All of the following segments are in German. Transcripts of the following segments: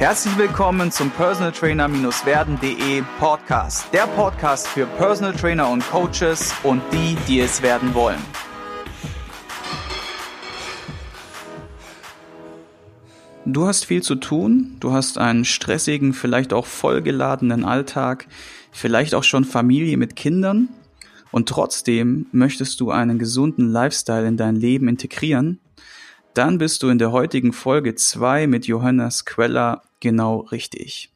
Herzlich willkommen zum Personal Trainer-werden.de Podcast. Der Podcast für Personal Trainer und Coaches und die, die es werden wollen. Du hast viel zu tun, du hast einen stressigen, vielleicht auch vollgeladenen Alltag, vielleicht auch schon Familie mit Kindern und trotzdem möchtest du einen gesunden Lifestyle in dein Leben integrieren, dann bist du in der heutigen Folge 2 mit Johannes Queller genau richtig.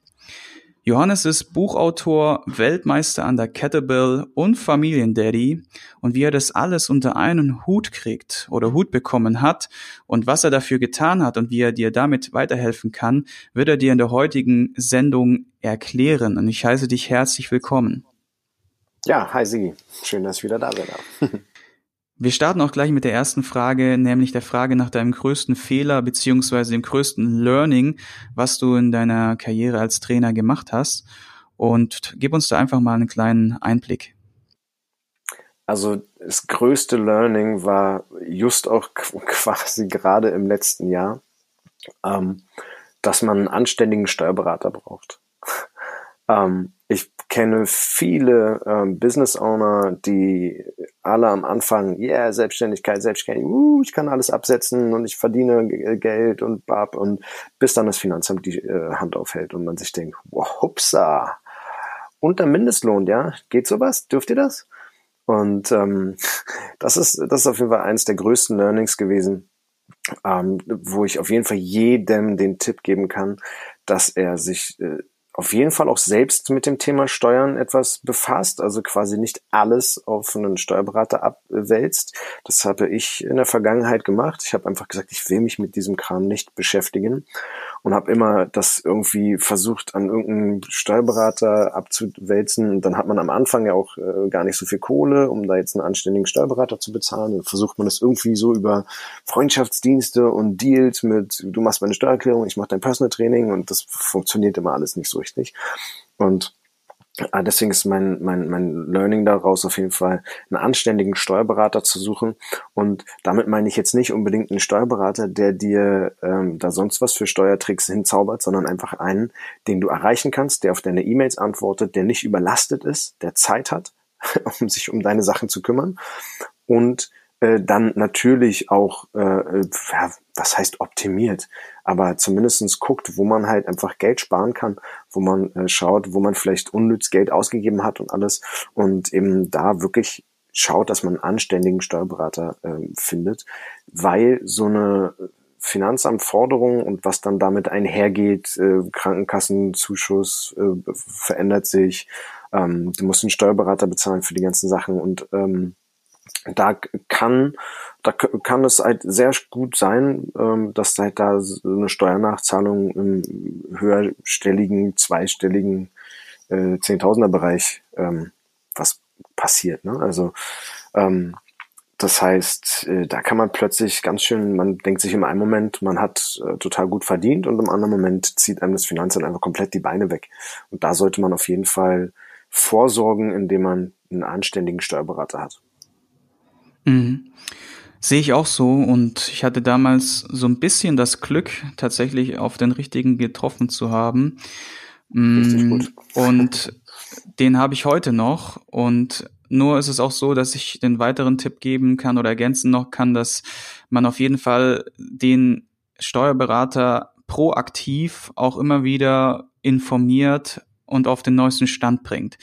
Johannes ist Buchautor, Weltmeister an der Kettlebell und Familiendaddy und wie er das alles unter einen Hut kriegt oder Hut bekommen hat und was er dafür getan hat und wie er dir damit weiterhelfen kann, wird er dir in der heutigen Sendung erklären und ich heiße dich herzlich willkommen. Ja, hi Sigi, schön, dass ich wieder da bin. Wir starten auch gleich mit der ersten Frage, nämlich der Frage nach deinem größten Fehler beziehungsweise dem größten Learning, was du in deiner Karriere als Trainer gemacht hast. Und gib uns da einfach mal einen kleinen Einblick. Also das größte Learning war just auch quasi gerade im letzten Jahr, ähm, dass man einen anständigen Steuerberater braucht. Ähm, ich kenne viele ähm, Business Owner, die alle am Anfang, yeah, Selbstständigkeit, Selbstständigkeit, uh, ich kann alles absetzen und ich verdiene Geld und bab und bis dann das Finanzamt die äh, Hand aufhält und man sich denkt, wow, hupsa, unter Mindestlohn, ja, geht sowas? Dürft ihr das? Und ähm, das ist das ist auf jeden Fall eines der größten Learnings gewesen, ähm, wo ich auf jeden Fall jedem den Tipp geben kann, dass er sich äh, auf jeden Fall auch selbst mit dem Thema Steuern etwas befasst, also quasi nicht alles auf einen Steuerberater abwälzt. Das habe ich in der Vergangenheit gemacht. Ich habe einfach gesagt, ich will mich mit diesem Kram nicht beschäftigen und habe immer das irgendwie versucht, an irgendeinen Steuerberater abzuwälzen. Und dann hat man am Anfang ja auch äh, gar nicht so viel Kohle, um da jetzt einen anständigen Steuerberater zu bezahlen. Dann versucht man das irgendwie so über Freundschaftsdienste und Deals mit, du machst meine Steuererklärung, ich mache dein Personal Training und das funktioniert immer alles nicht so richtig. Und Ah, deswegen ist mein, mein, mein Learning daraus auf jeden Fall, einen anständigen Steuerberater zu suchen. Und damit meine ich jetzt nicht unbedingt einen Steuerberater, der dir ähm, da sonst was für Steuertricks hinzaubert, sondern einfach einen, den du erreichen kannst, der auf deine E-Mails antwortet, der nicht überlastet ist, der Zeit hat, um sich um deine Sachen zu kümmern und äh, dann natürlich auch, äh, äh, ja, was heißt optimiert, aber zumindestens guckt, wo man halt einfach Geld sparen kann, wo man äh, schaut, wo man vielleicht unnütz Geld ausgegeben hat und alles und eben da wirklich schaut, dass man einen anständigen Steuerberater äh, findet, weil so eine Finanzamtforderung und was dann damit einhergeht, äh, Krankenkassenzuschuss äh, verändert sich, ähm, du musst einen Steuerberater bezahlen für die ganzen Sachen und ähm, da kann, da kann es halt sehr gut sein, ähm, dass halt da eine Steuernachzahlung im höherstelligen, zweistelligen äh, Zehntausender Bereich ähm, was passiert. Ne? Also ähm, das heißt, äh, da kann man plötzlich ganz schön, man denkt sich im einen Moment, man hat äh, total gut verdient und im anderen Moment zieht einem das Finanzamt einfach komplett die Beine weg. Und da sollte man auf jeden Fall vorsorgen, indem man einen anständigen Steuerberater hat. Mhm. Sehe ich auch so und ich hatte damals so ein bisschen das Glück, tatsächlich auf den richtigen getroffen zu haben. Richtig mm, gut. Und den habe ich heute noch und nur ist es auch so, dass ich den weiteren Tipp geben kann oder ergänzen noch kann, dass man auf jeden Fall den Steuerberater proaktiv auch immer wieder informiert und auf den neuesten Stand bringt.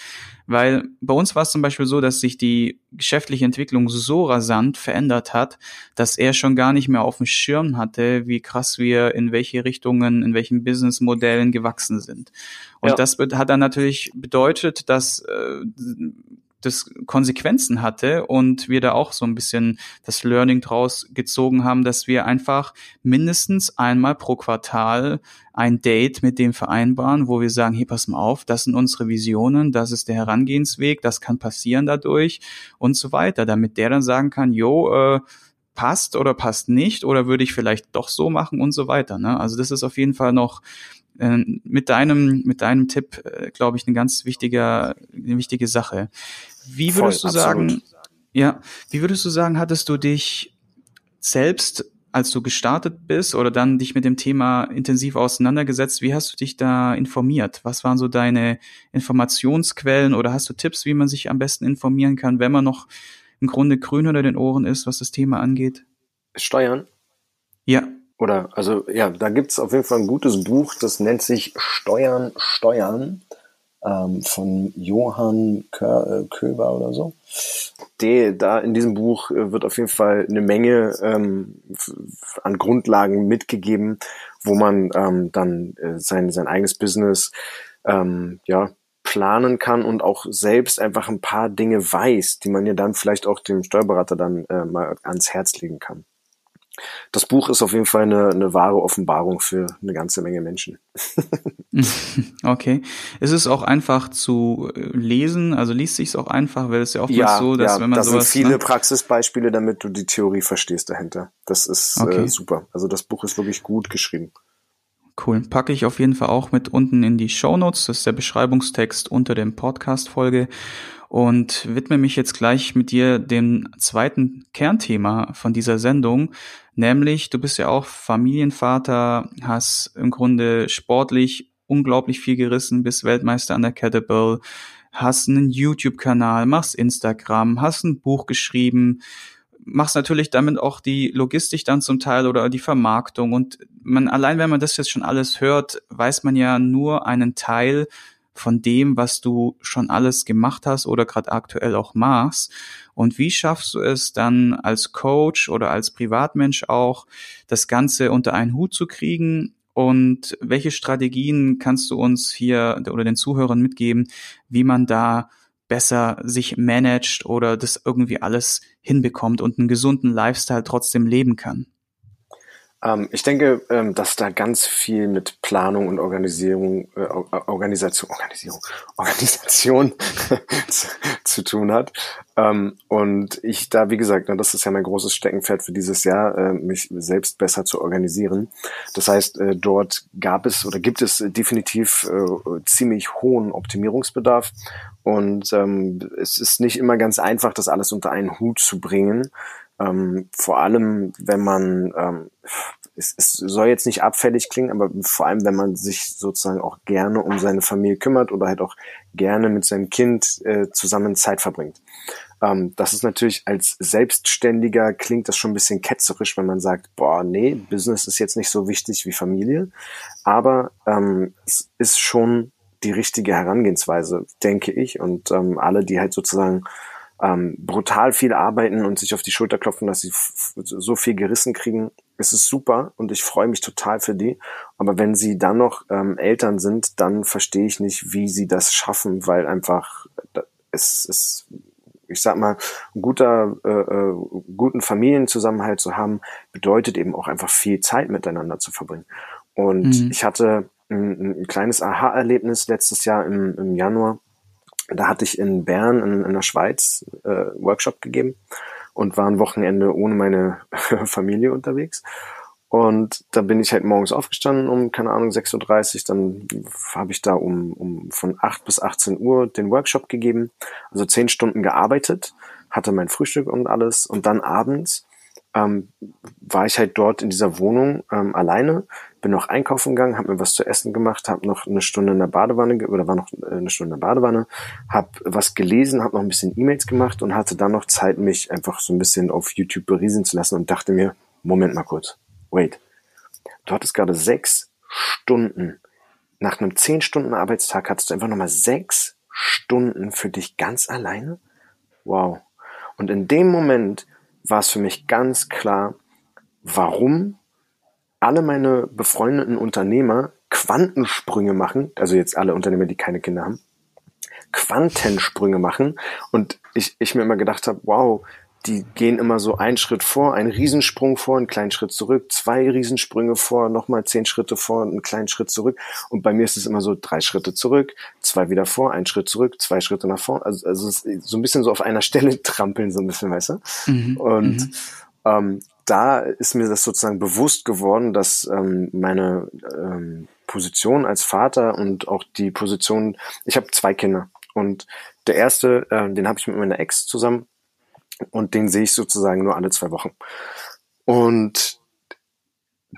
Weil bei uns war es zum Beispiel so, dass sich die geschäftliche Entwicklung so rasant verändert hat, dass er schon gar nicht mehr auf dem Schirm hatte, wie krass wir in welche Richtungen, in welchen Businessmodellen gewachsen sind. Und ja. das hat dann natürlich bedeutet, dass äh, das Konsequenzen hatte und wir da auch so ein bisschen das Learning draus gezogen haben, dass wir einfach mindestens einmal pro Quartal ein Date mit dem vereinbaren, wo wir sagen, hey, pass mal auf, das sind unsere Visionen, das ist der Herangehensweg, das kann passieren dadurch und so weiter, damit der dann sagen kann, jo, äh, passt oder passt nicht oder würde ich vielleicht doch so machen und so weiter. Ne? Also das ist auf jeden Fall noch äh, mit deinem mit deinem Tipp, äh, glaube ich, eine ganz wichtige eine wichtige Sache. Wie würdest Voll, du sagen, absolut. ja, wie würdest du sagen, hattest du dich selbst als du gestartet bist oder dann dich mit dem Thema intensiv auseinandergesetzt, wie hast du dich da informiert? Was waren so deine Informationsquellen oder hast du Tipps, wie man sich am besten informieren kann, wenn man noch im Grunde grün unter den Ohren ist, was das Thema angeht? Steuern? Ja. Oder, also ja, da gibt's auf jeden Fall ein gutes Buch, das nennt sich Steuern, Steuern ähm, von Johann Kö äh, Köber oder so. Die, da in diesem Buch äh, wird auf jeden Fall eine Menge ähm, an Grundlagen mitgegeben, wo man ähm, dann äh, sein, sein eigenes Business ähm, ja, planen kann und auch selbst einfach ein paar Dinge weiß, die man ja dann vielleicht auch dem Steuerberater dann äh, mal ans Herz legen kann das Buch ist auf jeden Fall eine, eine wahre Offenbarung für eine ganze Menge Menschen. okay. Es ist auch einfach zu äh, lesen, also liest sich es auch einfach, weil es ja oftmals ja, so, dass ja, wenn man da sowas. sind viele ne? Praxisbeispiele, damit du die Theorie verstehst dahinter. Das ist äh, Okay. äh, super. Also das Buch ist wirklich gut geschrieben. Cool. Packe ich auf jeden Fall auch mit unten in die Show Notes. Das ist der Beschreibungstext unter dem Podcast-Folge. Und widme mich jetzt gleich mit dir dem zweiten Kernthema von dieser Sendung. Nämlich, du bist ja auch Familienvater, hast im Grunde sportlich unglaublich viel gerissen, bist Weltmeister an der Kettlebell, hast einen YouTube-Kanal, machst Instagram, hast ein Buch geschrieben, machst natürlich damit auch die Logistik dann zum Teil oder die Vermarktung und man allein wenn man das jetzt schon alles hört, weiß man ja nur einen Teil von dem, was du schon alles gemacht hast oder gerade aktuell auch machst. Und wie schaffst du es dann als Coach oder als Privatmensch auch, das Ganze unter einen Hut zu kriegen? Und welche Strategien kannst du uns hier oder den Zuhörern mitgeben, wie man da besser sich managt oder das irgendwie alles hinbekommt und einen gesunden Lifestyle trotzdem leben kann? Ähm, ich denke, ähm, dass da ganz viel mit Planung und Organisierung, äh, Organisation, Organisierung, Organisation zu, tun hat. Ähm, und ich da, wie gesagt, ne, das ist ja mein großes Steckenpferd für dieses Jahr, äh, mich selbst besser zu organisieren. Das heißt, äh, dort gab es oder gibt es definitiv äh, ziemlich hohen Optimierungsbedarf. Und es ist nicht immer ganz einfach, das alles unter einen Hut zu bringen. Ähm, vor allem, wenn man, ähm, es, es soll jetzt nicht abfällig klingen, aber vor allem, wenn man sich sozusagen auch gerne um seine Familie kümmert oder halt auch gerne mit seinem Kind äh, zusammen Zeit verbringt. Ähm, das ist natürlich als Selbstständiger klingt das schon ein bisschen ketzerisch, wenn man sagt, boah, nee, Business ist jetzt nicht so wichtig wie Familie. Aber ähm, es ist schon die richtige Herangehensweise, denke ich. Und ähm, alle, die halt sozusagen ähm, brutal viel arbeiten und sich auf die Schulter klopfen, dass sie so viel gerissen kriegen, es ist super und ich freue mich total für die. Aber wenn sie dann noch ähm, Eltern sind, dann verstehe ich nicht, wie sie das schaffen, weil einfach es ist, ich sag mal, ein guter, äh, äh, guten Familienzusammenhalt zu haben, bedeutet eben auch einfach viel Zeit miteinander zu verbringen. Und mhm. ich hatte ein, ein kleines Aha-Erlebnis letztes Jahr im, im Januar. Da hatte ich in Bern in, in der Schweiz äh, Workshop gegeben und war ein Wochenende ohne meine Familie unterwegs. Und da bin ich halt morgens aufgestanden um, keine Ahnung, 6.30 Uhr. Dann habe ich da um, um von 8 bis 18 Uhr den Workshop gegeben. Also 10 Stunden gearbeitet, hatte mein Frühstück und alles. Und dann abends ähm, war ich halt dort in dieser Wohnung ähm, alleine, bin noch einkaufen gegangen, habe mir was zu essen gemacht, habe noch eine Stunde in der Badewanne oder war noch äh, eine Stunde in der Badewanne, habe was gelesen, habe noch ein bisschen E-Mails gemacht und hatte dann noch Zeit, mich einfach so ein bisschen auf YouTube berieseln zu lassen und dachte mir, Moment mal kurz, wait, du hattest gerade sechs Stunden, nach einem zehn Stunden Arbeitstag hattest du einfach nochmal sechs Stunden für dich ganz alleine? Wow. Und in dem Moment war es für mich ganz klar, warum alle meine befreundeten Unternehmer Quantensprünge machen, also jetzt alle Unternehmer, die keine Kinder haben, Quantensprünge machen. Und ich, ich mir immer gedacht habe, wow, die gehen immer so einen Schritt vor, einen Riesensprung vor, einen kleinen Schritt zurück, zwei Riesensprünge vor, nochmal zehn Schritte vor, einen kleinen Schritt zurück. Und bei mir ist es immer so drei Schritte zurück, zwei wieder vor, ein Schritt zurück, zwei Schritte nach vorne. Also, also so ein bisschen so auf einer Stelle trampeln, so ein bisschen, weißt du? Mhm. Und mhm. Ähm, da ist mir das sozusagen bewusst geworden, dass ähm, meine ähm, Position als Vater und auch die Position, ich habe zwei Kinder und der erste, äh, den habe ich mit meiner Ex zusammen und den sehe ich sozusagen nur alle zwei Wochen. Und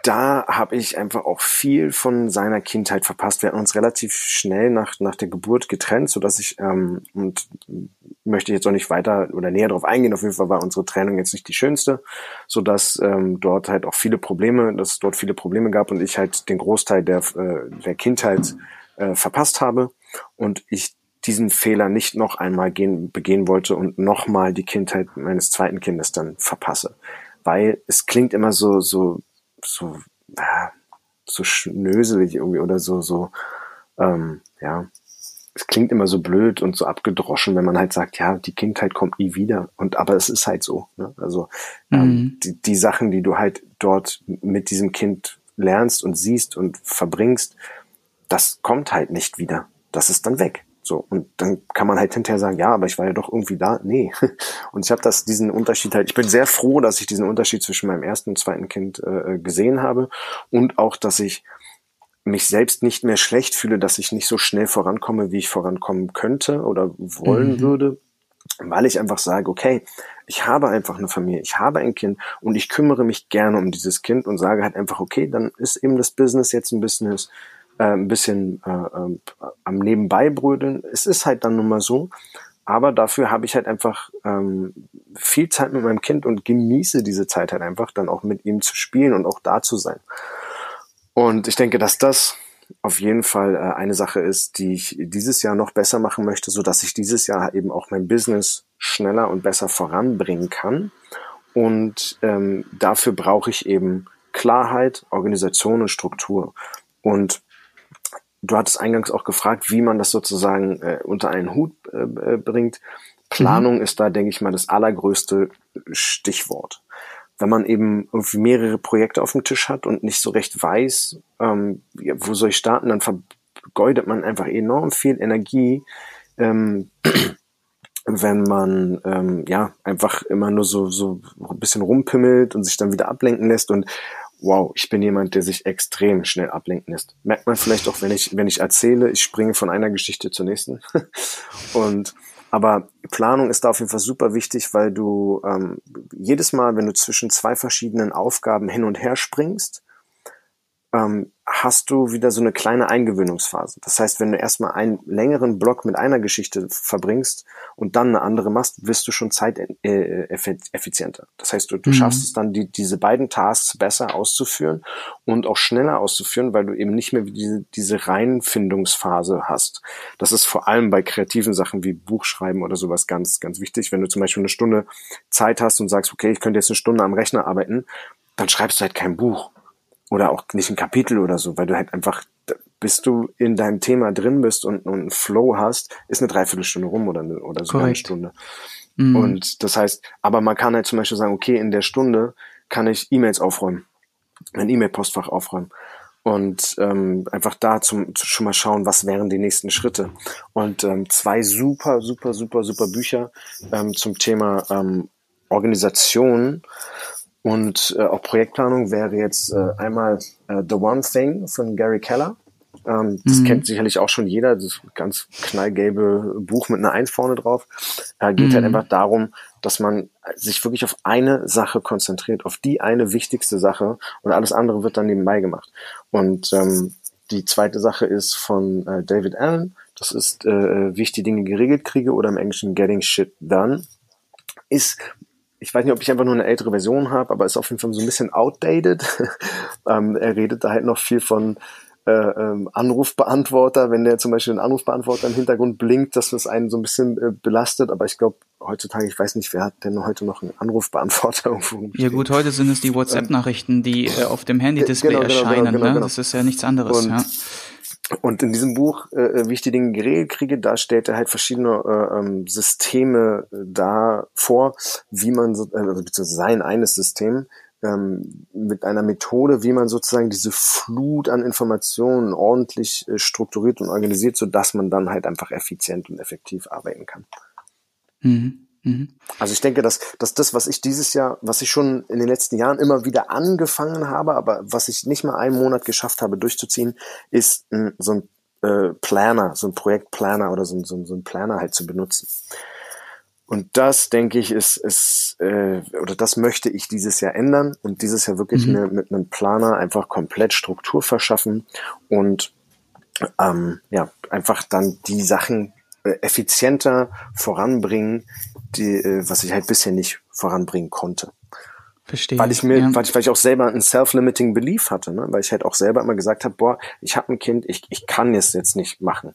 da habe ich einfach auch viel von seiner Kindheit verpasst. Wir hatten uns relativ schnell nach, nach der Geburt getrennt, so dass ich, ähm, und möchte jetzt auch nicht weiter oder näher darauf eingehen, auf jeden Fall war unsere Trennung jetzt nicht die schönste, so dass ähm, dort halt auch viele Probleme, dass es dort viele Probleme gab und ich halt den Großteil der, äh, der Kindheit äh, verpasst habe und ich diesen Fehler nicht noch einmal gehen, begehen wollte und nochmal die Kindheit meines zweiten Kindes dann verpasse. Weil es klingt immer so, so so, äh, so schnöselig irgendwie oder so, so, ähm, ja, es klingt immer so blöd und so abgedroschen, wenn man halt sagt, ja, die Kindheit kommt nie wieder. Und aber es ist halt so. Ne? Also ähm, mhm. die, die Sachen, die du halt dort mit diesem Kind lernst und siehst und verbringst, das kommt halt nicht wieder. Das ist dann weg. So, und dann kann man halt hinterher sagen, ja, aber ich war ja doch irgendwie da. Nee. Und ich habe das, diesen Unterschied halt, ich bin sehr froh, dass ich diesen Unterschied zwischen meinem ersten und zweiten Kind äh, gesehen habe und auch, dass ich mich selbst nicht mehr schlecht fühle, dass ich nicht so schnell vorankomme, wie ich vorankommen könnte oder wollen mhm. würde, weil ich einfach sage, okay, ich habe einfach eine Familie, ich habe ein Kind und ich kümmere mich gerne um dieses Kind und sage halt einfach, okay, dann ist eben das Business jetzt ein Business, äh, ein bisschen äh, äh, am Nebenbei brödeln. Es ist halt dann nun mal so. Aber dafür habe ich halt einfach ähm, viel Zeit mit meinem Kind und genieße diese Zeit halt einfach, dann auch mit ihm zu spielen und auch da zu sein. Und ich denke, dass das auf jeden Fall äh, eine Sache ist, die ich dieses Jahr noch besser machen möchte, so dass ich dieses Jahr eben auch mein Business schneller und besser voranbringen kann. Und ähm, dafür brauche ich eben Klarheit, Organisation und Struktur. Und du hattest eingangs auch gefragt, wie man das sozusagen äh, unter einen Hut äh, äh bringt. Planung mhm. ist da, denke ich mal, das allergrößte Stichwort. Wenn man eben irgendwie mehrere Projekte auf dem Tisch hat und nicht so recht weiß, ähm, wo soll ich starten, dann vergeudet man einfach enorm viel Energie, ähm, wenn man ähm, ja einfach immer nur so so ein bisschen rumpimmelt und sich dann wieder ablenken lässt und wow, ich bin jemand, der sich extrem schnell ablenken lässt. Merkt man vielleicht auch, wenn ich, wenn ich erzähle, ich springe von einer Geschichte zur nächsten. und aber Planung ist da auf jeden Fall super wichtig, weil du ähm, jedes Mal, wenn du zwischen zwei verschiedenen Aufgaben hin und her springst, ähm, hast du wieder so eine kleine Eingewöhnungsphase. Das heißt, wenn du erstmal einen längeren Block mit einer Geschichte verbringst und dann eine andere machst, wirst du schon zeiteffizienter. Das heißt, du, du mhm. schaffst es dann, die, diese beiden Tasks besser auszuführen und auch schneller auszuführen, weil du eben nicht mehr diese, diese Reinfindungsphase hast. Das ist vor allem bei kreativen Sachen wie Buchschreiben oder sowas ganz, ganz wichtig. Wenn du zum Beispiel eine Stunde Zeit hast und sagst, okay, ich könnte jetzt eine Stunde am Rechner arbeiten, dann schreibst du halt kein Buch oder auch nicht ein Kapitel oder so, weil du halt einfach, bis du in deinem Thema drin bist und, und einen Flow hast, ist eine Dreiviertelstunde rum oder, eine, oder sogar eine Stunde. Mhm. Und das heißt, aber man kann halt zum Beispiel sagen, okay, in der Stunde kann ich E-Mails aufräumen, mein E-Mail-Postfach aufräumen und ähm, einfach da zum, schon mal schauen, was wären die nächsten Schritte. Und ähm, zwei super, super, super, super Bücher ähm, zum Thema ähm, Organisation und äh, auch Projektplanung wäre jetzt äh, einmal äh, The One Thing von Gary Keller. Ähm, das mhm. kennt sicherlich auch schon jeder, das ganz knallgelbe Buch mit einer Eins vorne drauf. Äh, geht halt mhm. halt einfach darum, dass man sich wirklich auf eine Sache konzentriert, auf die eine wichtigste Sache und alles andere wird dann nebenbei gemacht. Und ähm, die zweite Sache ist von äh, David Allen. Das ist, äh, wie ich die Dinge geregelt kriege oder im Englischen Getting Shit Done. Ist ich weiß nicht, ob ich einfach nur eine ältere Version habe, aber ist auf jeden Fall so ein bisschen outdated. ähm, er redet da halt noch viel von äh, ähm, Anrufbeantworter, wenn der zum Beispiel ein Anrufbeantworter im Hintergrund blinkt, dass das einen so ein bisschen äh, belastet. Aber ich glaube, heutzutage, ich weiß nicht, wer hat denn heute noch einen Anrufbeantworter irgendwo? Ja gut, heute sind es die WhatsApp-Nachrichten, die äh, auf dem Handy-Display genau, genau, genau erscheinen. Genau, genau, ne? Das ist ja nichts anderes. Und, ja. Und in diesem Buch, äh, äh, wie ich die Dinge geregelt kriege, da stellt er halt verschiedene äh, ähm, Systeme äh, da vor, wie man, so, äh, also beziehungsweise sein eines System, ähm, mit einer Methode, wie man sozusagen diese Flut an Informationen ordentlich äh, strukturiert und organisiert, so dass man dann halt einfach effizient und effektiv arbeiten kann. Mhm. Mhm. Also ich denke, dass, dass das, was ich dieses Jahr, was ich schon in den letzten Jahren immer wieder angefangen habe, aber was ich nicht mal einen Monat geschafft habe durchzuziehen, ist ein, so ein äh, Planner, so ein Projektplaner oder so, so, so ein Planner halt zu benutzen. Und das, denke ich, ist, ist äh, oder das möchte ich dieses Jahr ändern und dieses Jahr wirklich mhm. mit einem Planer einfach komplett Struktur verschaffen und ähm, ja, einfach dann die Sachen äh, effizienter voranbringen, die, äh, was ich halt bisher nicht voranbringen konnte. Verstehe. Weil ich mir, ja. weil, ich, weil ich auch selber einen self-limiting Belief hatte, ne? weil ich halt auch selber immer gesagt habe, boah, ich habe ein Kind, ich, ich kann es jetzt nicht machen.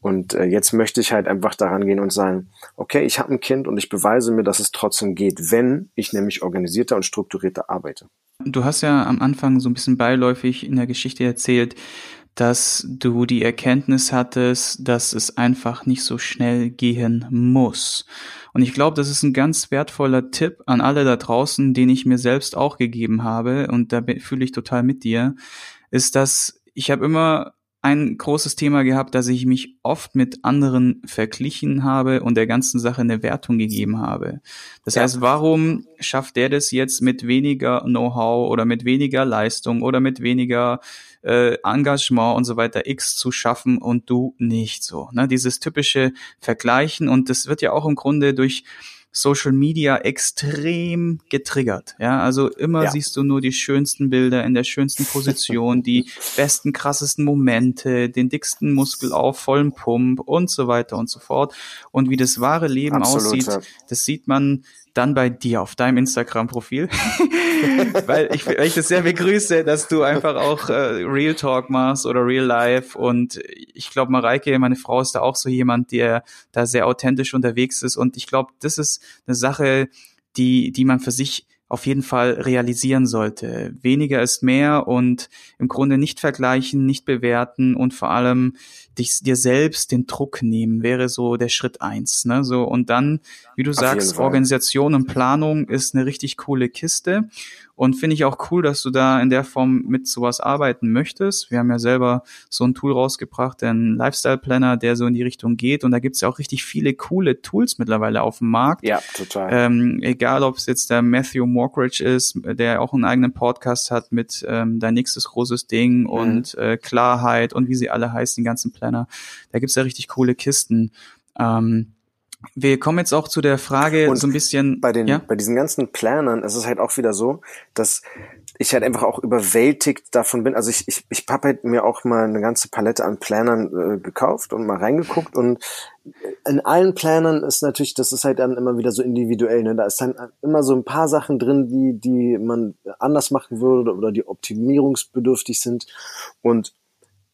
Und äh, jetzt möchte ich halt einfach daran gehen und sagen, okay, ich habe ein Kind und ich beweise mir, dass es trotzdem geht, wenn ich nämlich organisierter und strukturierter arbeite. Du hast ja am Anfang so ein bisschen beiläufig in der Geschichte erzählt, dass du die Erkenntnis hattest, dass es einfach nicht so schnell gehen muss. Und ich glaube, das ist ein ganz wertvoller Tipp an alle da draußen, den ich mir selbst auch gegeben habe, und da fühle ich total mit dir, ist, dass ich habe immer ein großes Thema gehabt, dass ich mich oft mit anderen verglichen habe und der ganzen Sache eine Wertung gegeben habe. Das ja. heißt, warum schafft der das jetzt mit weniger Know-how oder mit weniger Leistung oder mit weniger äh, Engagement und so weiter X zu schaffen und du nicht so? Ne? Dieses typische Vergleichen und das wird ja auch im Grunde durch Social Media extrem getriggert. Ja, also immer ja. siehst du nur die schönsten Bilder in der schönsten Position, die besten, krassesten Momente, den dicksten Muskel auf vollem Pump und so weiter und so fort. Und wie das wahre Leben Absolut, aussieht, ja. das sieht man dann bei dir auf deinem Instagram-Profil, weil, ich, weil ich das sehr begrüße, dass du einfach auch äh, Real Talk machst oder Real Life. Und ich glaube, Mareike, meine Frau, ist da auch so jemand, der da sehr authentisch unterwegs ist. Und ich glaube, das ist eine Sache, die, die man für sich auf jeden Fall realisieren sollte. Weniger ist mehr und im Grunde nicht vergleichen, nicht bewerten und vor allem dich, dir selbst den Druck nehmen, wäre so der Schritt eins. Ne? So, und dann, wie du auf sagst, Organisation und Planung ist eine richtig coole Kiste. Und finde ich auch cool, dass du da in der Form mit sowas arbeiten möchtest. Wir haben ja selber so ein Tool rausgebracht, den Lifestyle Planner, der so in die Richtung geht. Und da gibt's ja auch richtig viele coole Tools mittlerweile auf dem Markt. Ja, total. Ähm, egal, ob es jetzt der Matthew Mockridge ist, der auch einen eigenen Podcast hat mit ähm, Dein nächstes großes Ding mhm. und äh, Klarheit und wie sie alle heißen, die ganzen Planner. Da gibt's ja richtig coole Kisten. Ähm, wir kommen jetzt auch zu der Frage und so ein bisschen. Bei den, ja? bei diesen ganzen Planern ist es halt auch wieder so, dass ich halt einfach auch überwältigt davon bin. Also ich, ich, ich habe halt mir auch mal eine ganze Palette an Planern äh, gekauft und mal reingeguckt und in allen Planern ist natürlich, das ist halt dann immer wieder so individuell. Ne? Da ist dann immer so ein paar Sachen drin, die, die man anders machen würde oder die optimierungsbedürftig sind. Und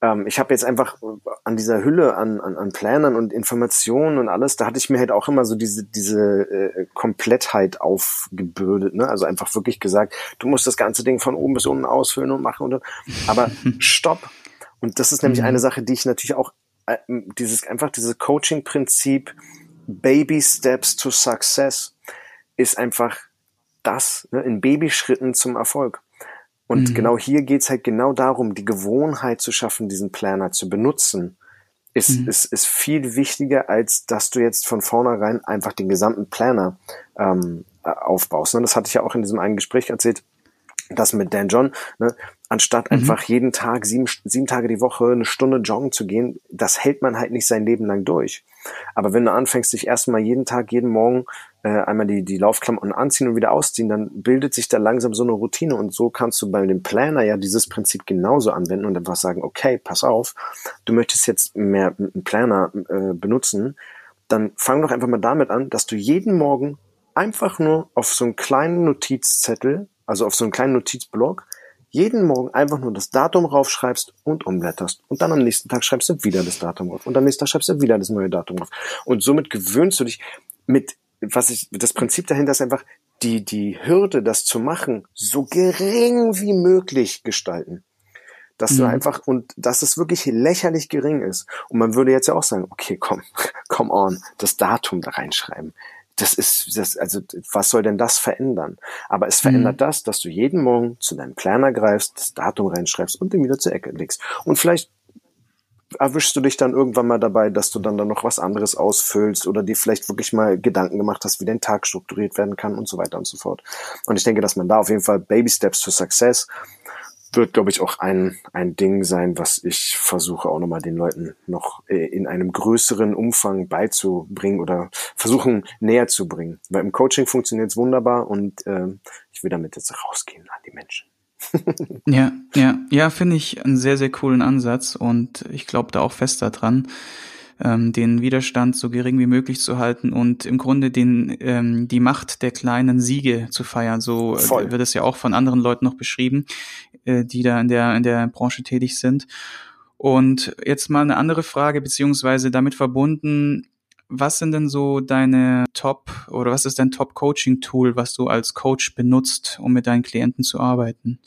ähm, ich habe jetzt einfach an dieser Hülle an, an, an Planern und Informationen und alles, da hatte ich mir halt auch immer so diese, diese äh, Komplettheit aufgebürdet. Ne? Also einfach wirklich gesagt, du musst das ganze Ding von oben bis unten ausfüllen und machen und aber stopp. Und das ist nämlich mhm. eine Sache, die ich natürlich auch, äh, dieses einfach dieses Coaching-Prinzip Baby Steps to Success ist einfach das, ne, in Babyschritten zum Erfolg. Und mhm. genau hier geht's halt genau darum, die Gewohnheit zu schaffen, diesen Planner zu benutzen, ist, mhm. ist, ist viel wichtiger, als dass du jetzt von vornherein einfach den gesamten Planner ähm, aufbaust. Ne? Das hatte ich ja auch in diesem einen Gespräch erzählt, das mit Dan John, ne? anstatt mhm. einfach jeden Tag, sieben, sieben Tage die Woche, eine Stunde joggen zu gehen, das hält man halt nicht sein Leben lang durch. Aber wenn du anfängst, dich erstmal jeden Tag, jeden Morgen äh, einmal die, die Laufklamotten anziehen und wieder ausziehen, dann bildet sich da langsam so eine Routine. Und so kannst du bei dem Planner ja dieses Prinzip genauso anwenden und einfach sagen, okay, pass auf, du möchtest jetzt mehr einen Planner äh, benutzen, dann fang doch einfach mal damit an, dass du jeden Morgen einfach nur auf so einen kleinen Notizzettel, also auf so einen kleinen Notizblock, jeden Morgen einfach nur das Datum raufschreibst und umblätterst. Und dann am nächsten Tag schreibst du wieder das Datum drauf. Und am nächsten Tag schreibst du wieder das neue Datum drauf. Und somit gewöhnst du dich mit was ich, das Prinzip dahinter ist einfach, die, die Hürde, das zu machen, so gering wie möglich gestalten. Dass mhm. du einfach, und dass es wirklich lächerlich gering ist. Und man würde jetzt ja auch sagen, okay, komm, come on, das Datum da reinschreiben. Das ist, das, also, was soll denn das verändern? Aber es verändert mhm. das, dass du jeden Morgen zu deinem Planer greifst, das Datum reinschreibst und den wieder zur Ecke legst. Und vielleicht erwischst du dich dann irgendwann mal dabei, dass du dann da noch was anderes ausfüllst oder dir vielleicht wirklich mal Gedanken gemacht hast, wie dein Tag strukturiert werden kann und so weiter und so fort. Und ich denke, dass man da auf jeden Fall Baby Steps to Success wird, glaube ich, auch ein, ein Ding sein, was ich versuche auch nochmal den Leuten noch äh, in einem größeren Umfang beizubringen oder versuchen näher zu bringen. Weil im Coaching funktioniert es wunderbar und äh, ich will damit jetzt rausgehen an die Menschen. ja, ja, ja, finde ich einen sehr, sehr coolen Ansatz und ich glaube da auch fest daran ähm, den Widerstand so gering wie möglich zu halten und im Grunde den ähm, die Macht der kleinen Siege zu feiern. So äh, wird es ja auch von anderen Leuten noch beschrieben, äh, die da in der in der Branche tätig sind. Und jetzt mal eine andere Frage beziehungsweise damit verbunden. Was sind denn so deine Top oder was ist dein Top Coaching Tool, was du als Coach benutzt, um mit deinen Klienten zu arbeiten?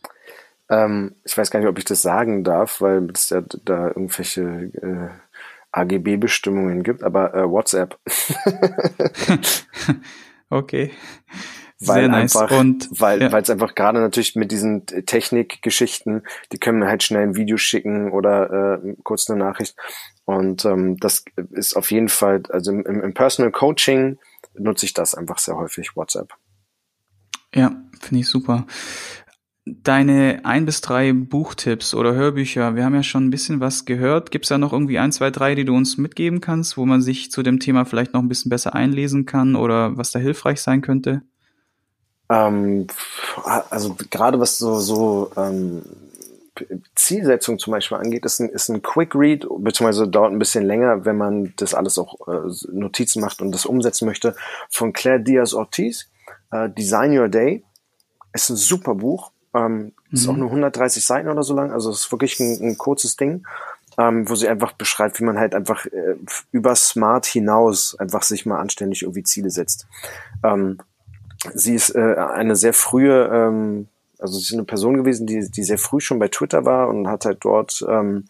Ähm, ich weiß gar nicht, ob ich das sagen darf, weil es ja da irgendwelche äh, AGB-Bestimmungen gibt, aber äh, WhatsApp. okay. Sehr weil nice. einfach, und weil ja. es einfach gerade natürlich mit diesen Technikgeschichten, die können mir halt schnell ein Video schicken oder äh, kurz eine Nachricht. Und ähm, das ist auf jeden Fall, also im, im Personal Coaching nutze ich das einfach sehr häufig, WhatsApp. Ja, finde ich super deine ein bis drei Buchtipps oder Hörbücher. Wir haben ja schon ein bisschen was gehört. Gibt es da noch irgendwie ein, zwei, drei, die du uns mitgeben kannst, wo man sich zu dem Thema vielleicht noch ein bisschen besser einlesen kann oder was da hilfreich sein könnte? Ähm, also gerade was so, so ähm, Zielsetzung zum Beispiel angeht, ist ein, ist ein Quick Read, beziehungsweise dauert ein bisschen länger, wenn man das alles auch äh, Notizen macht und das umsetzen möchte, von Claire Diaz Ortiz, äh, Design Your Day. Ist ein super Buch ähm, mhm. Ist auch mhm. nur 130 Seiten oder so lang, also ist wirklich ein, ein kurzes Ding, ähm, wo sie einfach beschreibt, wie man halt einfach äh, über Smart hinaus einfach sich mal anständig irgendwie Ziele setzt. Ähm, sie ist äh, eine sehr frühe, ähm, also sie ist eine Person gewesen, die, die sehr früh schon bei Twitter war und hat halt dort ähm,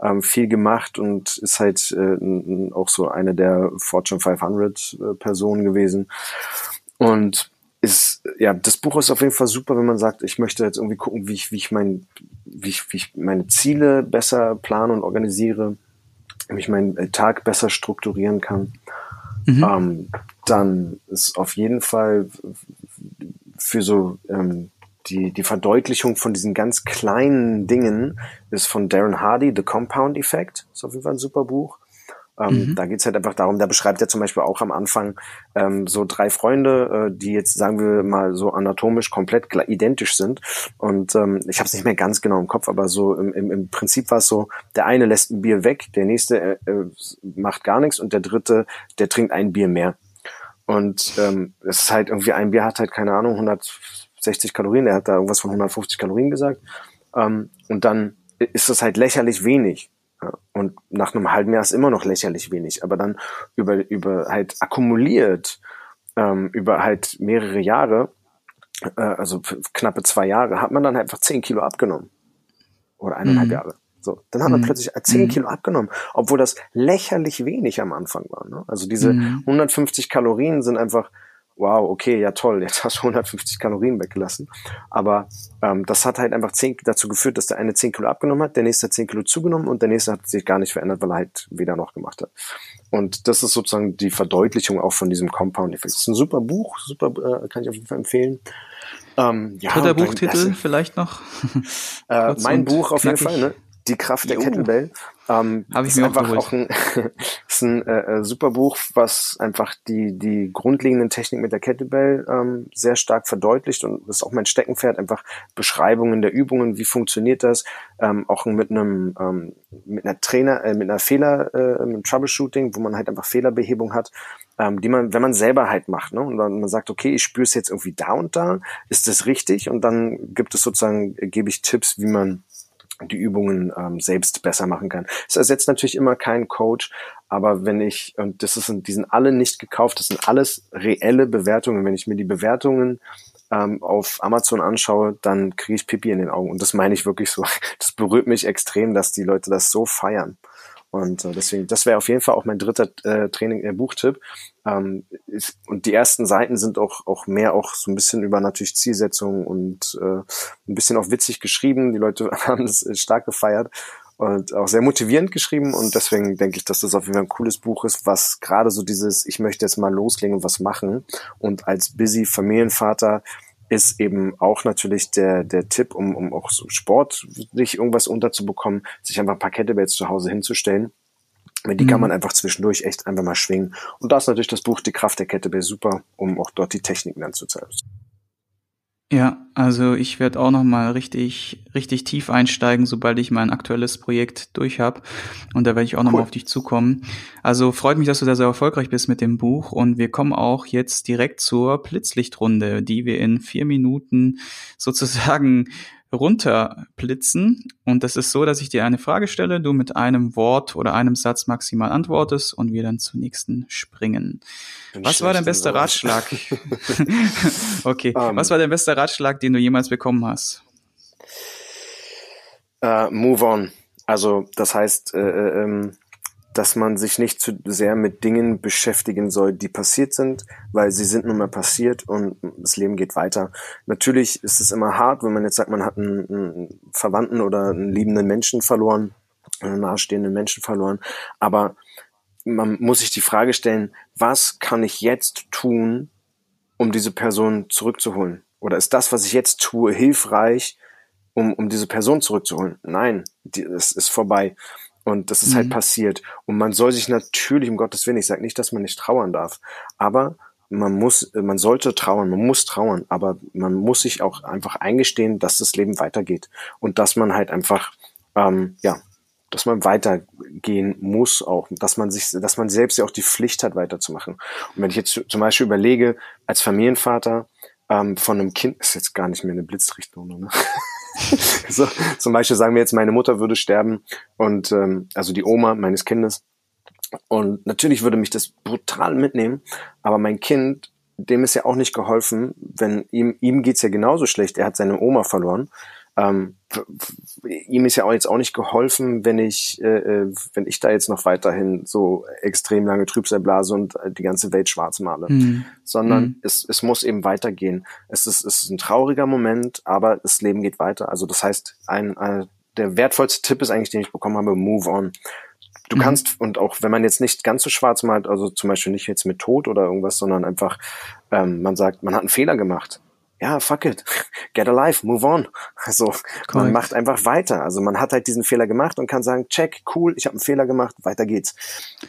ähm, viel gemacht und ist halt äh, auch so eine der Fortune 500 äh, Personen gewesen. Und ist, ja, das Buch ist auf jeden Fall super, wenn man sagt, ich möchte jetzt irgendwie gucken, wie ich, wie ich mein, wie ich, wie ich meine Ziele besser plane und organisiere, wie ich meinen Tag besser strukturieren kann. Mhm. Ähm, dann ist auf jeden Fall für so ähm, die, die Verdeutlichung von diesen ganz kleinen Dingen ist von Darren Hardy, The Compound Effect. Ist auf jeden Fall ein super Buch. Ähm, mhm. Da geht's halt einfach darum, da beschreibt er zum Beispiel auch am Anfang ähm, so drei Freunde, äh, die jetzt, sagen wir mal, so anatomisch komplett identisch sind. Und ähm, ich habe es nicht mehr ganz genau im Kopf, aber so im, im, im Prinzip war es so, der eine lässt ein Bier weg, der nächste äh, äh, macht gar nichts und der dritte, der trinkt ein Bier mehr. Und ähm, es ist halt irgendwie, ein Bier hat halt, keine Ahnung, 160 Kalorien, er hat da irgendwas von 150 Kalorien gesagt. Ähm, und dann ist das halt lächerlich wenig. Und nach einem halben Jahr ist immer noch lächerlich wenig, aber dann über, über halt akkumuliert, ähm, über halt mehrere Jahre, äh, also knappe zwei Jahre, hat man dann halt einfach zehn Kilo abgenommen. Oder eineinhalb mhm. Jahre. So, dann hat man mhm. plötzlich zehn mhm. Kilo abgenommen, obwohl das lächerlich wenig am Anfang war. Ne? Also diese 150 mhm. Kalorien sind einfach wow, okay, ja toll, jetzt hast du 150 Kalorien weggelassen. Aber ähm, das hat halt einfach 10, dazu geführt, dass der eine 10 Kilo abgenommen hat, der nächste hat 10 Kilo zugenommen und der nächste hat sich gar nicht verändert, weil er halt weder noch gemacht hat. Und das ist sozusagen die Verdeutlichung auch von diesem Compound-Effekt. Das ist ein super Buch, super, äh, kann ich auf jeden Fall empfehlen. Ähm, ja, Dritter Buchtitel also, vielleicht noch? äh, mein Buch auf knackig. jeden Fall, ne? Die Kraft der jo. Kettlebell. Ähm, Habe ich mir einfach auch ein, ist ein äh, äh, super Buch, was einfach die die grundlegenden Techniken mit der Kettlebell ähm, sehr stark verdeutlicht und das ist auch mein Steckenpferd. Einfach Beschreibungen der Übungen, wie funktioniert das, ähm, auch mit einem ähm, mit einer Trainer, äh, mit einer Fehler, äh, mit Troubleshooting, wo man halt einfach Fehlerbehebung hat, ähm, die man, wenn man selber halt macht, ne, und dann man sagt, okay, ich spüre es jetzt irgendwie da und da, ist das richtig? Und dann gibt es sozusagen, äh, gebe ich Tipps, wie man die Übungen ähm, selbst besser machen kann. Es ersetzt natürlich immer keinen Coach, aber wenn ich, und das ist, die sind alle nicht gekauft, das sind alles reelle Bewertungen. Wenn ich mir die Bewertungen ähm, auf Amazon anschaue, dann kriege ich Pipi in den Augen. Und das meine ich wirklich so. Das berührt mich extrem, dass die Leute das so feiern. Und äh, deswegen, das wäre auf jeden Fall auch mein dritter äh, Training, äh, Buchtipp. Ähm, ist, und die ersten Seiten sind auch, auch mehr auch so ein bisschen über natürlich Zielsetzungen und äh, ein bisschen auch witzig geschrieben. Die Leute haben das äh, stark gefeiert und auch sehr motivierend geschrieben und deswegen denke ich, dass das auf jeden Fall ein cooles Buch ist, was gerade so dieses, ich möchte jetzt mal loslegen und was machen und als busy Familienvater ist eben auch natürlich der, der Tipp, um, um auch so sportlich irgendwas unterzubekommen, sich einfach ein paar Kettlebells zu Hause hinzustellen. Die kann mhm. man einfach zwischendurch echt einfach mal schwingen. Und da ist natürlich das Buch Die Kraft der Kettlebell super, um auch dort die Techniken dann zu zeigen. Ja, also ich werde auch noch mal richtig richtig tief einsteigen, sobald ich mein aktuelles Projekt durch habe und da werde ich auch noch cool. mal auf dich zukommen. Also freut mich, dass du da sehr erfolgreich bist mit dem Buch und wir kommen auch jetzt direkt zur Blitzlichtrunde, die wir in vier Minuten sozusagen runterblitzen. Und das ist so, dass ich dir eine Frage stelle, du mit einem Wort oder einem Satz maximal antwortest und wir dann zur nächsten springen. Bin Was war dein bester Ratschlag? okay. Um, ähm. Was war dein bester Ratschlag, den du jemals bekommen hast? Uh, move on. Also das heißt, äh, äh, ähm, dass man sich nicht zu sehr mit Dingen beschäftigen soll, die passiert sind, weil sie sind nun mal passiert und das Leben geht weiter. Natürlich ist es immer hart, wenn man jetzt sagt, man hat einen, einen Verwandten oder einen liebenden Menschen verloren, einen nahestehenden Menschen verloren, aber man muss sich die Frage stellen, was kann ich jetzt tun, um diese Person zurückzuholen? Oder ist das, was ich jetzt tue, hilfreich, um, um diese Person zurückzuholen? Nein, es ist vorbei. Und das ist halt mhm. halt passiert. Und man soll sich natürlich, um Gottes Willen, ich sage nicht, dass man nicht trauern darf, aber man muss, man sollte trauern, man muss trauern, aber man muss sich auch einfach eingestehen, dass das Leben weitergeht und dass man halt einfach, ähm, ja, dass man weitergehen muss auch, dass man sich, dass man selbst ja auch die Pflicht hat, weiterzumachen. Und wenn ich jetzt zum Beispiel überlege, als Familienvater ähm, von einem Kind, ist jetzt gar nicht mehr eine Blitzrichtung, ne? so, zum Beispiel sagen wir jetzt, meine Mutter würde sterben und ähm, also die Oma meines Kindes. Und natürlich würde mich das brutal mitnehmen, aber mein Kind, dem ist ja auch nicht geholfen, wenn ihm, ihm geht's ja genauso schlecht. Er hat seine Oma verloren ähm, ihm ist ja auch jetzt auch nicht geholfen, wenn ich, äh, äh, wenn ich da jetzt noch weiterhin so extrem lange Trübsal blase und äh, die ganze Welt schwarz male. Mhm. Sondern mhm. Es, es muss eben weitergehen. Es ist, es ist ein trauriger Moment, aber das Leben geht weiter. Also das heißt, ein, ein der wertvollste Tipp ist eigentlich, den ich bekommen habe, move on. Du mhm. kannst, und auch wenn man jetzt nicht ganz so schwarz malt, also zum Beispiel nicht jetzt mit Tod oder irgendwas, sondern einfach, ähm, man sagt, man hat einen Fehler gemacht ja, fuck it, get alive, move on. Also Correct. man macht einfach weiter. Also man hat halt diesen Fehler gemacht und kann sagen, check, cool, ich habe einen Fehler gemacht, weiter geht's.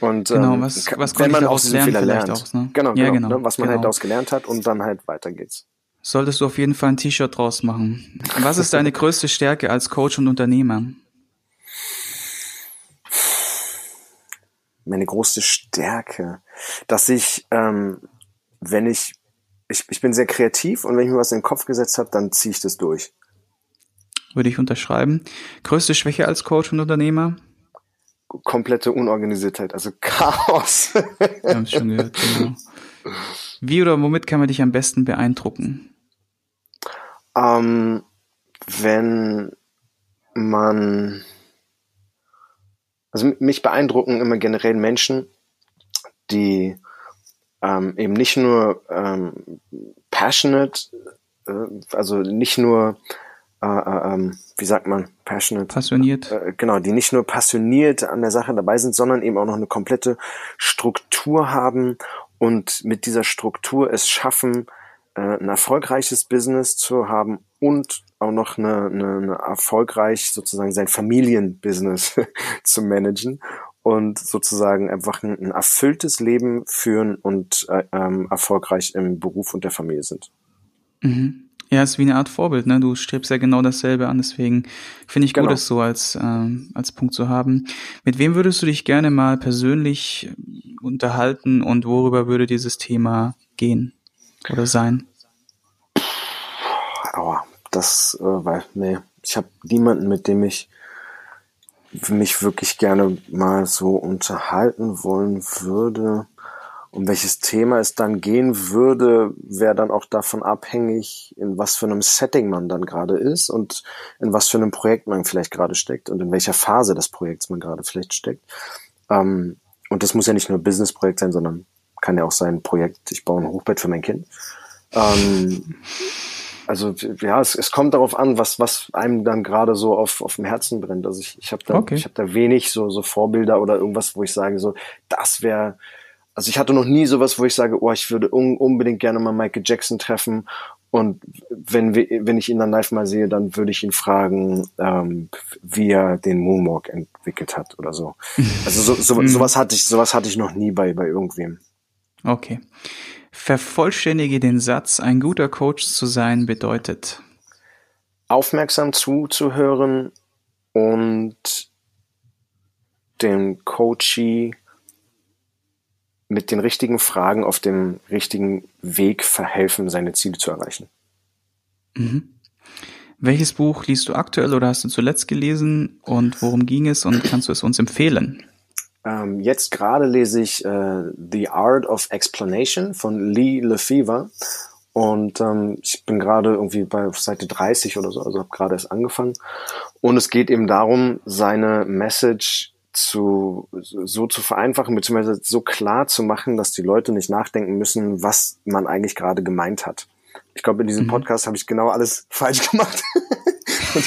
Und genau, ähm, was, was wenn man aus diesem Fehler lernt, auch, ne? genau, ja, genau, genau ne, was man halt genau. halt daraus gelernt hat und dann halt weiter geht's. Solltest du auf jeden Fall ein T-Shirt draus machen. Was ist deine größte Stärke als Coach und Unternehmer? Meine größte Stärke, dass ich, ähm, wenn ich ich, ich bin sehr kreativ und wenn ich mir was in den Kopf gesetzt habe, dann ziehe ich das durch. Würde ich unterschreiben. Größte Schwäche als Coach und Unternehmer? Komplette Unorganisiertheit, also Chaos. Wir haben es schon gehört, genau. Wie oder womit kann man dich am besten beeindrucken? Ähm, wenn man, also mich beeindrucken immer generell Menschen, die ähm, eben nicht nur ähm, passionate, äh, also nicht nur, äh, äh, ähm, wie sagt man, passionate? Passioniert. Äh, genau, die nicht nur passioniert an der Sache dabei sind, sondern eben auch noch eine komplette Struktur haben und mit dieser Struktur es schaffen, äh, ein erfolgreiches Business zu haben und auch noch eine, eine, eine erfolgreich sozusagen sein Familienbusiness zu managen und sozusagen einfach ein, ein erfülltes Leben führen und äh, ähm, erfolgreich im Beruf und der Familie sind. Mhm. Ja, ist wie eine Art Vorbild, ne? Du strebst ja genau dasselbe an, deswegen finde ich genau. gut, das so als, ähm, als Punkt zu haben. Mit wem würdest du dich gerne mal persönlich unterhalten und worüber würde dieses Thema gehen oder sein? Aua, das, äh, weil, nee, ich habe niemanden, mit dem ich mich wirklich gerne mal so unterhalten wollen würde. Um welches Thema es dann gehen würde, wäre dann auch davon abhängig, in was für einem Setting man dann gerade ist und in was für einem Projekt man vielleicht gerade steckt und in welcher Phase des Projekts man gerade vielleicht steckt. Ähm, und das muss ja nicht nur ein Businessprojekt sein, sondern kann ja auch sein ein Projekt, ich baue ein Hochbett für mein Kind. Also ja, es, es kommt darauf an, was was einem dann gerade so auf auf dem Herzen brennt. Also ich ich habe da okay. ich habe da wenig so so Vorbilder oder irgendwas, wo ich sage so, das wäre also ich hatte noch nie sowas, wo ich sage, oh, ich würde un unbedingt gerne mal Michael Jackson treffen Und wenn, wir, wenn ich ihn dann live mal sehe, dann würde ich ihn fragen, ähm, wie er den Moonwalk entwickelt hat oder so. Also so, so, mhm. sowas hatte ich, sowas hatte ich noch nie bei, bei irgendwem. Okay. Vervollständige den Satz, ein guter Coach zu sein bedeutet. Aufmerksam zuzuhören und dem Coachee mit den richtigen Fragen auf dem richtigen Weg verhelfen, seine Ziele zu erreichen. Mhm. Welches Buch liest du aktuell oder hast du zuletzt gelesen und worum ging es und kannst du es uns empfehlen? Ähm, jetzt gerade lese ich äh, The Art of Explanation von Lee Lefevre und ähm, ich bin gerade irgendwie bei Seite 30 oder so, also habe gerade erst angefangen. Und es geht eben darum, seine Message zu, so zu vereinfachen, beziehungsweise so klar zu machen, dass die Leute nicht nachdenken müssen, was man eigentlich gerade gemeint hat. Ich glaube, in diesem mhm. Podcast habe ich genau alles falsch gemacht. und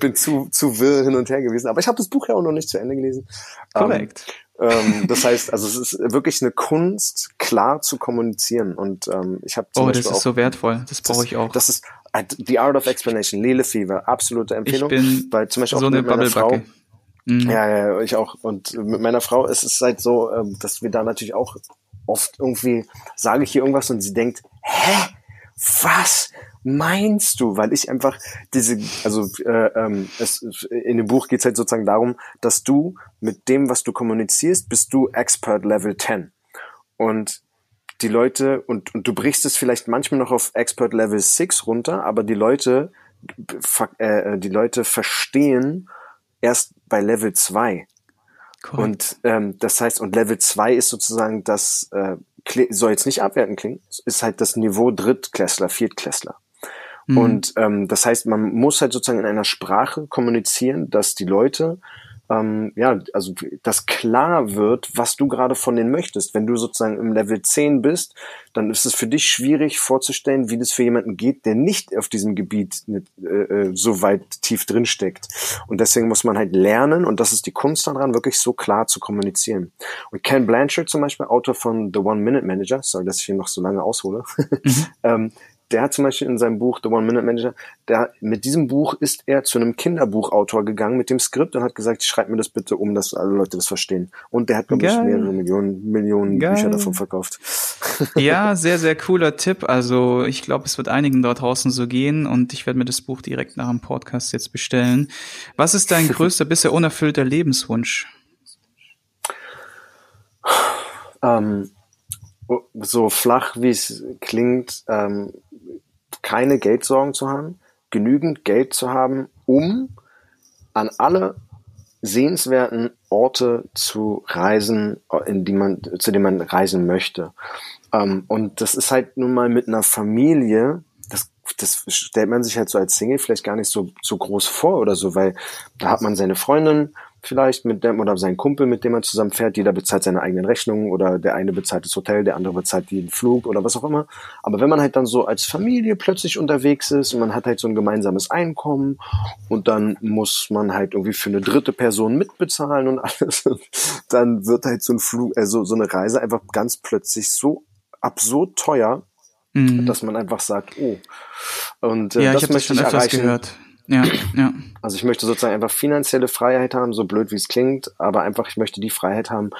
bin zu, zu wirr hin und her gewesen. Aber ich habe das Buch ja auch noch nicht zu Ende gelesen. Korrekt. Ähm, ähm, das heißt, also es ist wirklich eine Kunst, klar zu kommunizieren. Und ähm, ich habe Oh, Beispiel das ist auch, so wertvoll. Das brauche ich auch. Das ist äh, The Art of Explanation, Lele Fever, absolute Empfehlung. Ich bin weil zum Beispiel so auch eine mit meiner Frau, Mhm. Ja, ja, ich auch. Und mit meiner Frau ist es halt so, ähm, dass wir da natürlich auch oft irgendwie sage ich hier irgendwas und sie denkt, hä? Was meinst du? Weil ich einfach diese, also äh, ähm, es, in dem Buch geht es halt sozusagen darum, dass du mit dem, was du kommunizierst, bist du Expert Level 10. Und die Leute, und, und du brichst es vielleicht manchmal noch auf Expert Level 6 runter, aber die Leute, äh, die Leute verstehen erst bei Level 2. Cool. Und ähm, das heißt, und Level 2 ist sozusagen das, äh, soll jetzt nicht abwerten klingen, ist halt das Niveau Drittklässler, Viertklässler. Mhm. Und ähm, das heißt, man muss halt sozusagen in einer Sprache kommunizieren, dass die Leute ähm, ja, also dass klar wird, was du gerade von denen möchtest. Wenn du sozusagen im Level 10 bist, dann ist es für dich schwierig vorzustellen, wie das für jemanden geht, der nicht auf diesem Gebiet äh, äh, so weit tief drin steckt. Und deswegen muss man halt lernen, und das ist die Kunst daran, wirklich so klar zu kommunizieren. Und Ken Blanchard zum Beispiel, Autor von The One Minute Manager, sorry, dass ich hier noch so lange aushole, mhm. ähm, der hat zum Beispiel in seinem Buch The One Minute Manager, der, mit diesem Buch ist er zu einem Kinderbuchautor gegangen mit dem Skript und hat gesagt, schreib mir das bitte um, dass alle Leute das verstehen. Und der hat, glaube ich, mehrere Millionen, Millionen Geil. Bücher davon verkauft. Ja, sehr, sehr cooler Tipp. Also ich glaube, es wird einigen dort draußen so gehen und ich werde mir das Buch direkt nach dem Podcast jetzt bestellen. Was ist dein größter, bisher unerfüllter Lebenswunsch? ähm, so flach wie es klingt, ähm, keine Geldsorgen zu haben, genügend Geld zu haben, um an alle sehenswerten Orte zu reisen, in die man, zu denen man reisen möchte. Ähm, und das ist halt nun mal mit einer Familie, das, das stellt man sich halt so als Single vielleicht gar nicht so, so groß vor oder so, weil da hat man seine Freundin, vielleicht mit dem oder sein Kumpel, mit dem man zusammen fährt. Jeder bezahlt seine eigenen Rechnungen oder der eine bezahlt das Hotel, der andere bezahlt den Flug oder was auch immer. Aber wenn man halt dann so als Familie plötzlich unterwegs ist und man hat halt so ein gemeinsames Einkommen und dann muss man halt irgendwie für eine dritte Person mitbezahlen und alles, dann wird halt so ein Flug, also so eine Reise einfach ganz plötzlich so absurd teuer, mhm. dass man einfach sagt, oh. Und äh, ja, das ich möchte das schon ich erreichen. Gehört ja, ja. Also ich möchte sozusagen einfach finanzielle Freiheit haben, so blöd wie es klingt, aber einfach, ich möchte die Freiheit haben,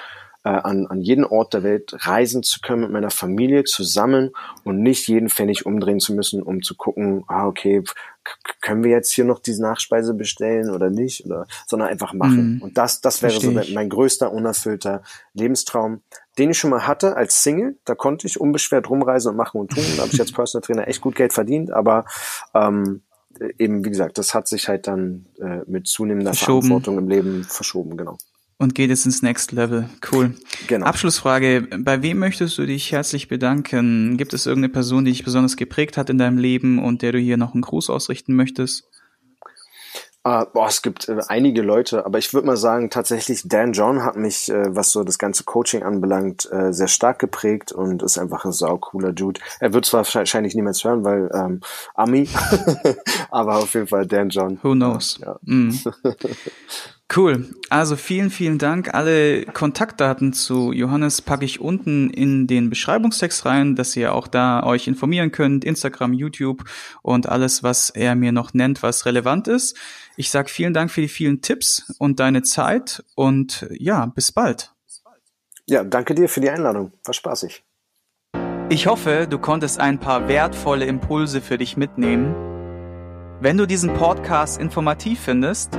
äh, an, an jeden Ort der Welt reisen zu können mit meiner Familie zusammen und nicht jeden Pfennig umdrehen zu müssen, um zu gucken, ah, okay, können wir jetzt hier noch diese Nachspeise bestellen oder nicht, oder, sondern einfach machen. Mhm. Und das, das wäre Versteh so mein größter unerfüllter Lebenstraum, den ich schon mal hatte als Single. Da konnte ich unbeschwert rumreisen und machen und tun. Da habe ich als Personal Trainer echt gut Geld verdient, aber ähm, eben, wie gesagt, das hat sich halt dann äh, mit zunehmender Verantwortung im Leben verschoben, genau. Und geht jetzt ins Next Level. Cool. Genau. Abschlussfrage. Bei wem möchtest du dich herzlich bedanken? Gibt es irgendeine Person, die dich besonders geprägt hat in deinem Leben und der du hier noch einen Gruß ausrichten möchtest? Uh, boah, es gibt äh, einige Leute, aber ich würde mal sagen, tatsächlich Dan John hat mich, äh, was so das ganze Coaching anbelangt, äh, sehr stark geprägt und ist einfach ein saucooler Dude. Er wird zwar wahrscheinlich niemals hören, weil ähm, Ami, aber auf jeden Fall Dan John. Who knows? Ja. Mm. Cool. Also vielen, vielen Dank. Alle Kontaktdaten zu Johannes packe ich unten in den Beschreibungstext rein, dass ihr auch da euch informieren könnt. Instagram, YouTube und alles, was er mir noch nennt, was relevant ist. Ich sage vielen Dank für die vielen Tipps und deine Zeit und ja, bis bald. Ja, danke dir für die Einladung. War spaßig. Ich hoffe, du konntest ein paar wertvolle Impulse für dich mitnehmen. Wenn du diesen Podcast informativ findest,